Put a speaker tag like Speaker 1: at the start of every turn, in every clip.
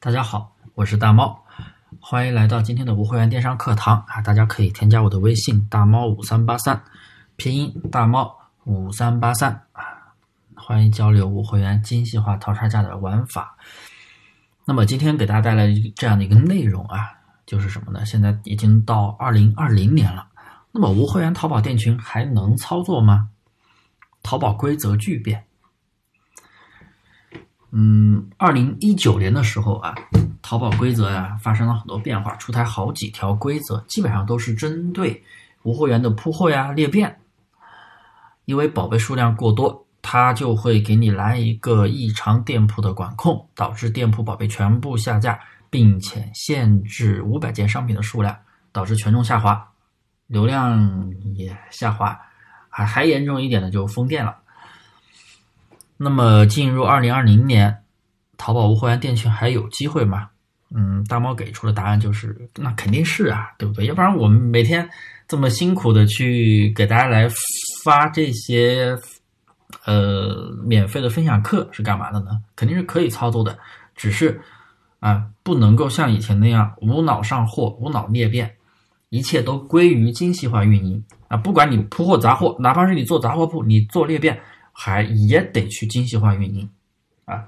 Speaker 1: 大家好，我是大猫，欢迎来到今天的无会员电商课堂啊！大家可以添加我的微信大猫五三八三，拼音大猫五三八三啊，欢迎交流无会员精细化淘差价的玩法。那么今天给大家带来这样的一个内容啊，就是什么呢？现在已经到二零二零年了，那么无会员淘宝店群还能操作吗？淘宝规则巨变。嗯，二零一九年的时候啊，淘宝规则呀发生了很多变化，出台好几条规则，基本上都是针对无货源的铺货呀、裂变。因为宝贝数量过多，它就会给你来一个异常店铺的管控，导致店铺宝贝全部下架，并且限制五百件商品的数量，导致权重下滑，流量也下滑，还还严重一点的就封店了。那么进入二零二零年，淘宝无货源店群还有机会吗？嗯，大猫给出的答案就是，那肯定是啊，对不对？要不然我们每天这么辛苦的去给大家来发这些呃免费的分享课是干嘛的呢？肯定是可以操作的，只是啊不能够像以前那样无脑上货、无脑裂变，一切都归于精细化运营啊！不管你铺货杂货，哪怕是你做杂货铺，你做裂变。还也得去精细化运营，啊，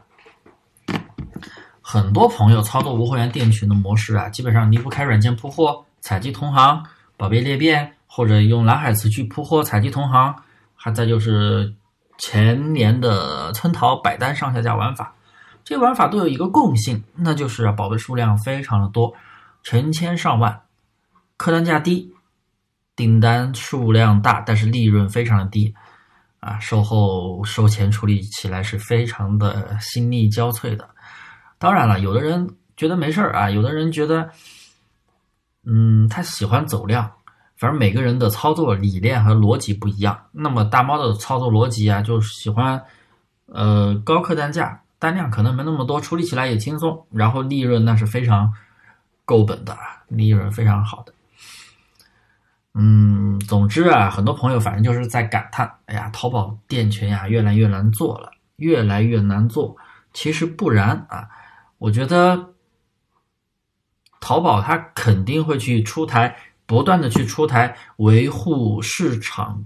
Speaker 1: 很多朋友操作无货源店群的模式啊，基本上离不开软件铺货、采集同行、宝贝裂变，或者用蓝海词去铺货、采集同行，还再就是前年的村淘百单上下架玩法，这玩法都有一个共性，那就是宝贝数量非常的多，成千上万，客单价低，订单数量大，但是利润非常的低。啊，售后收钱处理起来是非常的心力交瘁的。当然了，有的人觉得没事儿啊，有的人觉得，嗯，他喜欢走量。反正每个人的操作理念和逻辑不一样。那么大猫的操作逻辑啊，就是喜欢，呃，高客单价，单量可能没那么多，处理起来也轻松，然后利润那是非常够本的，利润非常好的。总之啊，很多朋友反正就是在感叹：“哎呀，淘宝店群呀，越来越难做了，越来越难做。”其实不然啊，我觉得淘宝它肯定会去出台，不断的去出台维护市场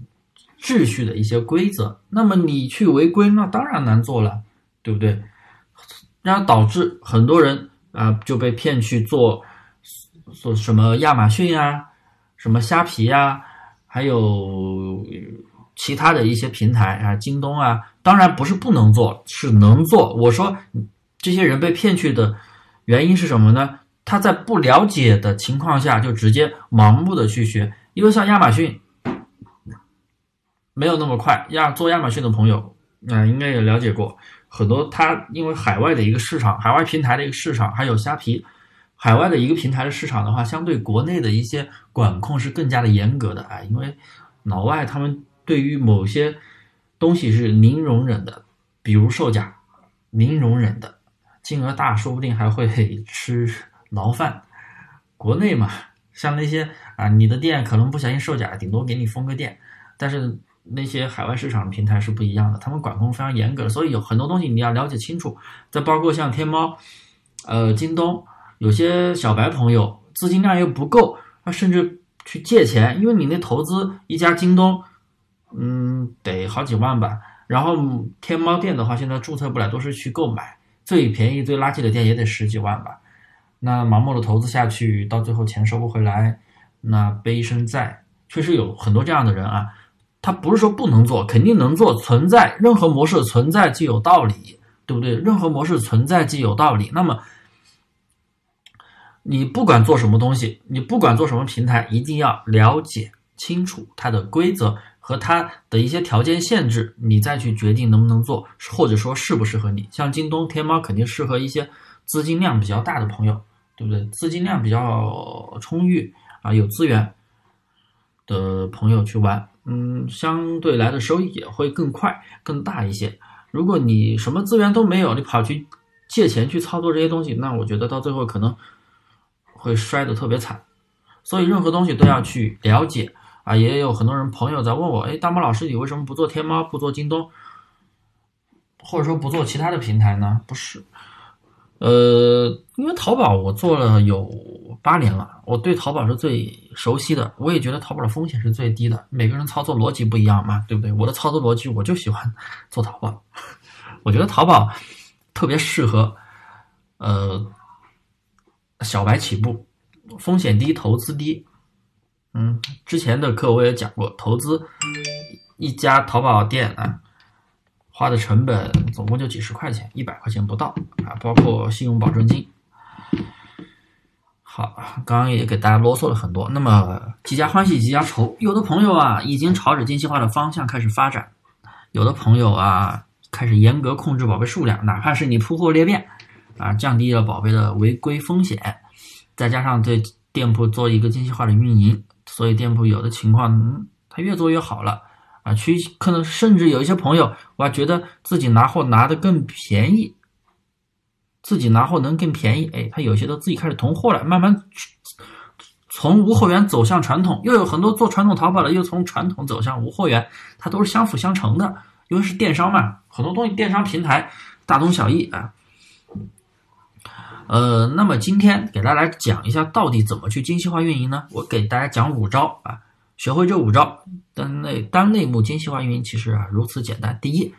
Speaker 1: 秩序的一些规则。那么你去违规，那当然难做了，对不对？然后导致很多人啊就被骗去做做什么亚马逊啊。什么虾皮呀，还有其他的一些平台啊，京东啊，当然不是不能做，是能做。我说这些人被骗去的原因是什么呢？他在不了解的情况下就直接盲目的去学，因为像亚马逊没有那么快。亚做亚马逊的朋友啊，应该也了解过很多。他因为海外的一个市场，海外平台的一个市场，还有虾皮。海外的一个平台的市场的话，相对国内的一些管控是更加的严格的啊，因为老外他们对于某些东西是零容忍的，比如售假，零容忍的，金额大说不定还会吃牢饭。国内嘛，像那些啊，你的店可能不小心售假，顶多给你封个店，但是那些海外市场的平台是不一样的，他们管控非常严格，所以有很多东西你要了解清楚。再包括像天猫，呃，京东。有些小白朋友资金量又不够，他甚至去借钱，因为你那投资一家京东，嗯，得好几万吧。然后天猫店的话，现在注册不了，都是去购买，最便宜、最垃圾的店也得十几万吧。那盲目的投资下去，到最后钱收不回来，那背一身债，确实有很多这样的人啊。他不是说不能做，肯定能做，存在任何模式存在即有道理，对不对？任何模式存在即有道理。那么。你不管做什么东西，你不管做什么平台，一定要了解清楚它的规则和它的一些条件限制，你再去决定能不能做，或者说适不适合你。像京东、天猫肯定适合一些资金量比较大的朋友，对不对？资金量比较充裕啊，有资源的朋友去玩，嗯，相对来的收益也会更快、更大一些。如果你什么资源都没有，你跑去借钱去操作这些东西，那我觉得到最后可能。会摔得特别惨，所以任何东西都要去了解啊！也有很多人朋友在问我，哎，大猫老师，你为什么不做天猫，不做京东，或者说不做其他的平台呢？不是，呃，因为淘宝我做了有八年了，我对淘宝是最熟悉的，我也觉得淘宝的风险是最低的。每个人操作逻辑不一样嘛，对不对？我的操作逻辑我就喜欢做淘宝，我觉得淘宝特别适合呃小白起步，风险低，投资低。嗯，之前的课我也讲过，投资一家淘宝店啊。花的成本总共就几十块钱，一百块钱不到啊，包括信用保证金。好，刚刚也给大家啰嗦了很多。那么，几家欢喜几家愁，有的朋友啊已经朝着精细化的方向开始发展，有的朋友啊开始严格控制宝贝数量，哪怕是你铺货裂变啊，降低了宝贝的违规风险，再加上对店铺做一个精细化的运营，所以店铺有的情况它越做越好了。啊，去可能甚至有一些朋友，我还觉得自己拿货拿的更便宜，自己拿货能更便宜。哎，他有些都自己开始囤货了，慢慢从无货源走向传统，又有很多做传统淘宝的又从传统走向无货源，它都是相辅相成的，因为是电商嘛，很多东西电商平台大同小异啊。呃，那么今天给大家讲一下，到底怎么去精细化运营呢？我给大家讲五招啊。学会这五招，单类单类目精细化运营其实啊如此简单。第一，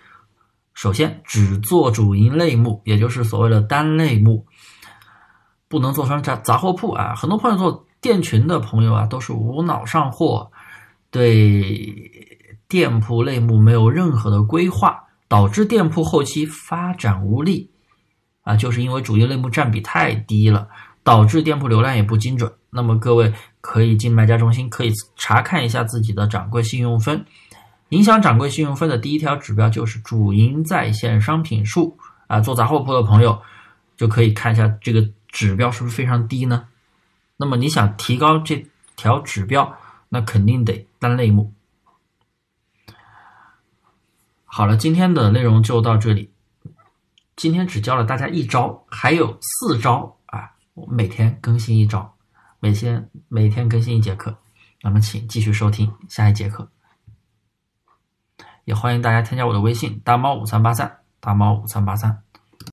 Speaker 1: 首先只做主营类目，也就是所谓的单类目，不能做成杂杂货铺啊。很多朋友做店群的朋友啊，都是无脑上货，对店铺类目没有任何的规划，导致店铺后期发展无力啊，就是因为主营类目占比太低了，导致店铺流量也不精准。那么各位。可以进卖家中心，可以查看一下自己的掌柜信用分。影响掌柜信用分的第一条指标就是主营在线商品数啊。做杂货铺的朋友就可以看一下这个指标是不是非常低呢？那么你想提高这条指标，那肯定得单类目。好了，今天的内容就到这里。今天只教了大家一招，还有四招啊，我每天更新一招。每天每天更新一节课，那么请继续收听下一节课。也欢迎大家添加我的微信大猫五三八三大猫五三八三。